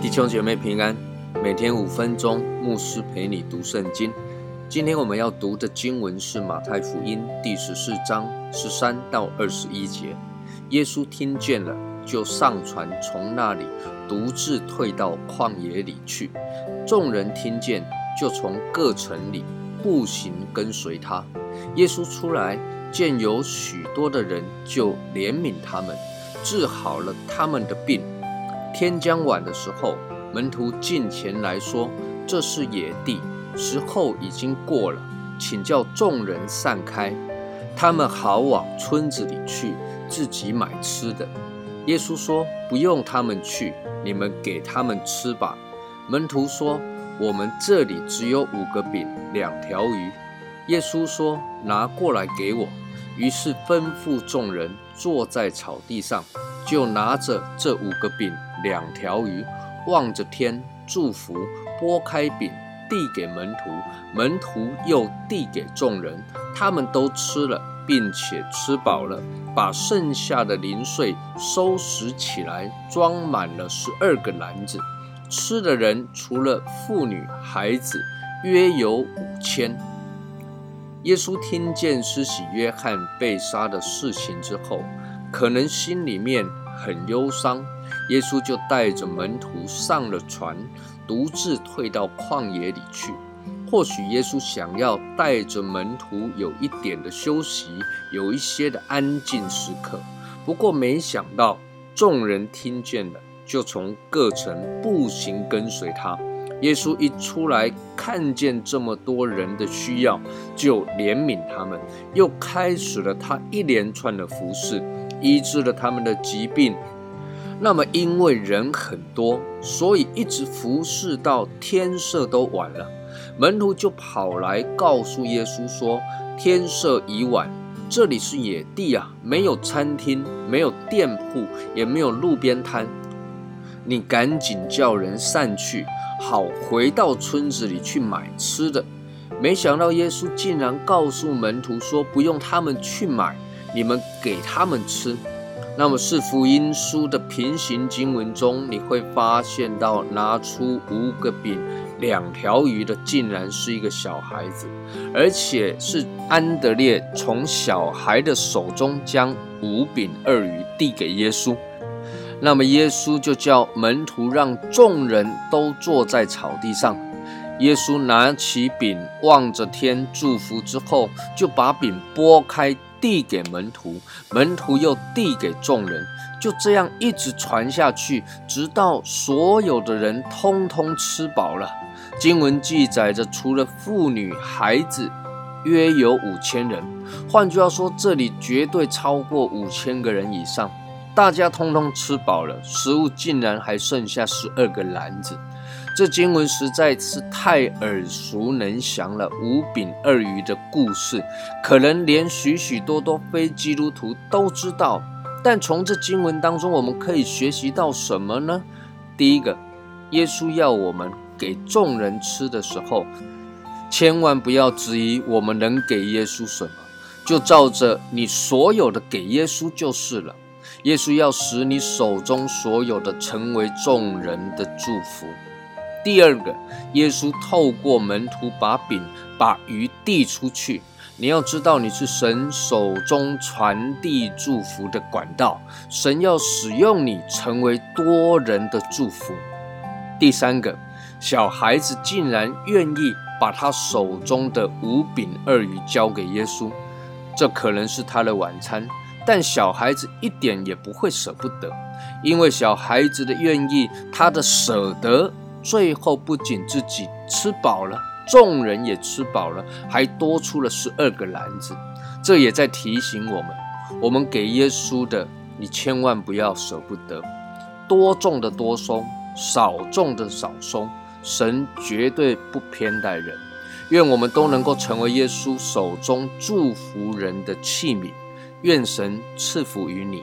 弟兄姐妹平安，每天五分钟，牧师陪你读圣经。今天我们要读的经文是马太福音第十四章十三到二十一节。耶稣听见了，就上船，从那里独自退到旷野里去。众人听见，就从各城里步行跟随他。耶稣出来，见有许多的人，就怜悯他们，治好了他们的病。天将晚的时候，门徒进前来说：“这是野地。”时候已经过了，请叫众人散开，他们好往村子里去，自己买吃的。耶稣说：“不用他们去，你们给他们吃吧。”门徒说：“我们这里只有五个饼，两条鱼。”耶稣说：“拿过来给我。”于是吩咐众人坐在草地上，就拿着这五个饼、两条鱼，望着天祝福，拨开饼。递给门徒，门徒又递给众人，他们都吃了，并且吃饱了，把剩下的零碎收拾起来，装满了十二个篮子。吃的人除了妇女孩子，约有五千。耶稣听见施洗约翰被杀的事情之后，可能心里面很忧伤。耶稣就带着门徒上了船，独自退到旷野里去。或许耶稣想要带着门徒有一点的休息，有一些的安静时刻。不过没想到众人听见了，就从各城步行跟随他。耶稣一出来，看见这么多人的需要，就怜悯他们，又开始了他一连串的服侍，医治了他们的疾病。那么，因为人很多，所以一直服侍到天色都晚了。门徒就跑来告诉耶稣说：“天色已晚，这里是野地啊，没有餐厅，没有店铺，也没有路边摊。你赶紧叫人散去，好回到村子里去买吃的。”没想到耶稣竟然告诉门徒说：“不用他们去买，你们给他们吃。”那么是福音书的平行经文中，你会发现到拿出五个饼、两条鱼的，竟然是一个小孩子，而且是安德烈从小孩的手中将五饼二鱼递给耶稣。那么耶稣就叫门徒让众人都坐在草地上。耶稣拿起饼，望着天祝福之后，就把饼拨开。递给门徒，门徒又递给众人，就这样一直传下去，直到所有的人通通吃饱了。经文记载着，除了妇女孩子，约有五千人。换句话说，这里绝对超过五千个人以上。大家通通吃饱了，食物竟然还剩下十二个篮子。这经文实在是太耳熟能详了，五饼二鱼的故事，可能连许许多多非基督徒都知道。但从这经文当中，我们可以学习到什么呢？第一个，耶稣要我们给众人吃的时候，千万不要质疑我们能给耶稣什么，就照着你所有的给耶稣就是了。耶稣要使你手中所有的成为众人的祝福。第二个，耶稣透过门徒把饼、把鱼递出去。你要知道，你是神手中传递祝福的管道，神要使用你成为多人的祝福。第三个，小孩子竟然愿意把他手中的五饼二鱼交给耶稣，这可能是他的晚餐，但小孩子一点也不会舍不得，因为小孩子的愿意，他的舍得。最后，不仅自己吃饱了，众人也吃饱了，还多出了十二个篮子。这也在提醒我们：我们给耶稣的，你千万不要舍不得。多种的多松，少种的少松。神绝对不偏待人。愿我们都能够成为耶稣手中祝福人的器皿。愿神赐福于你。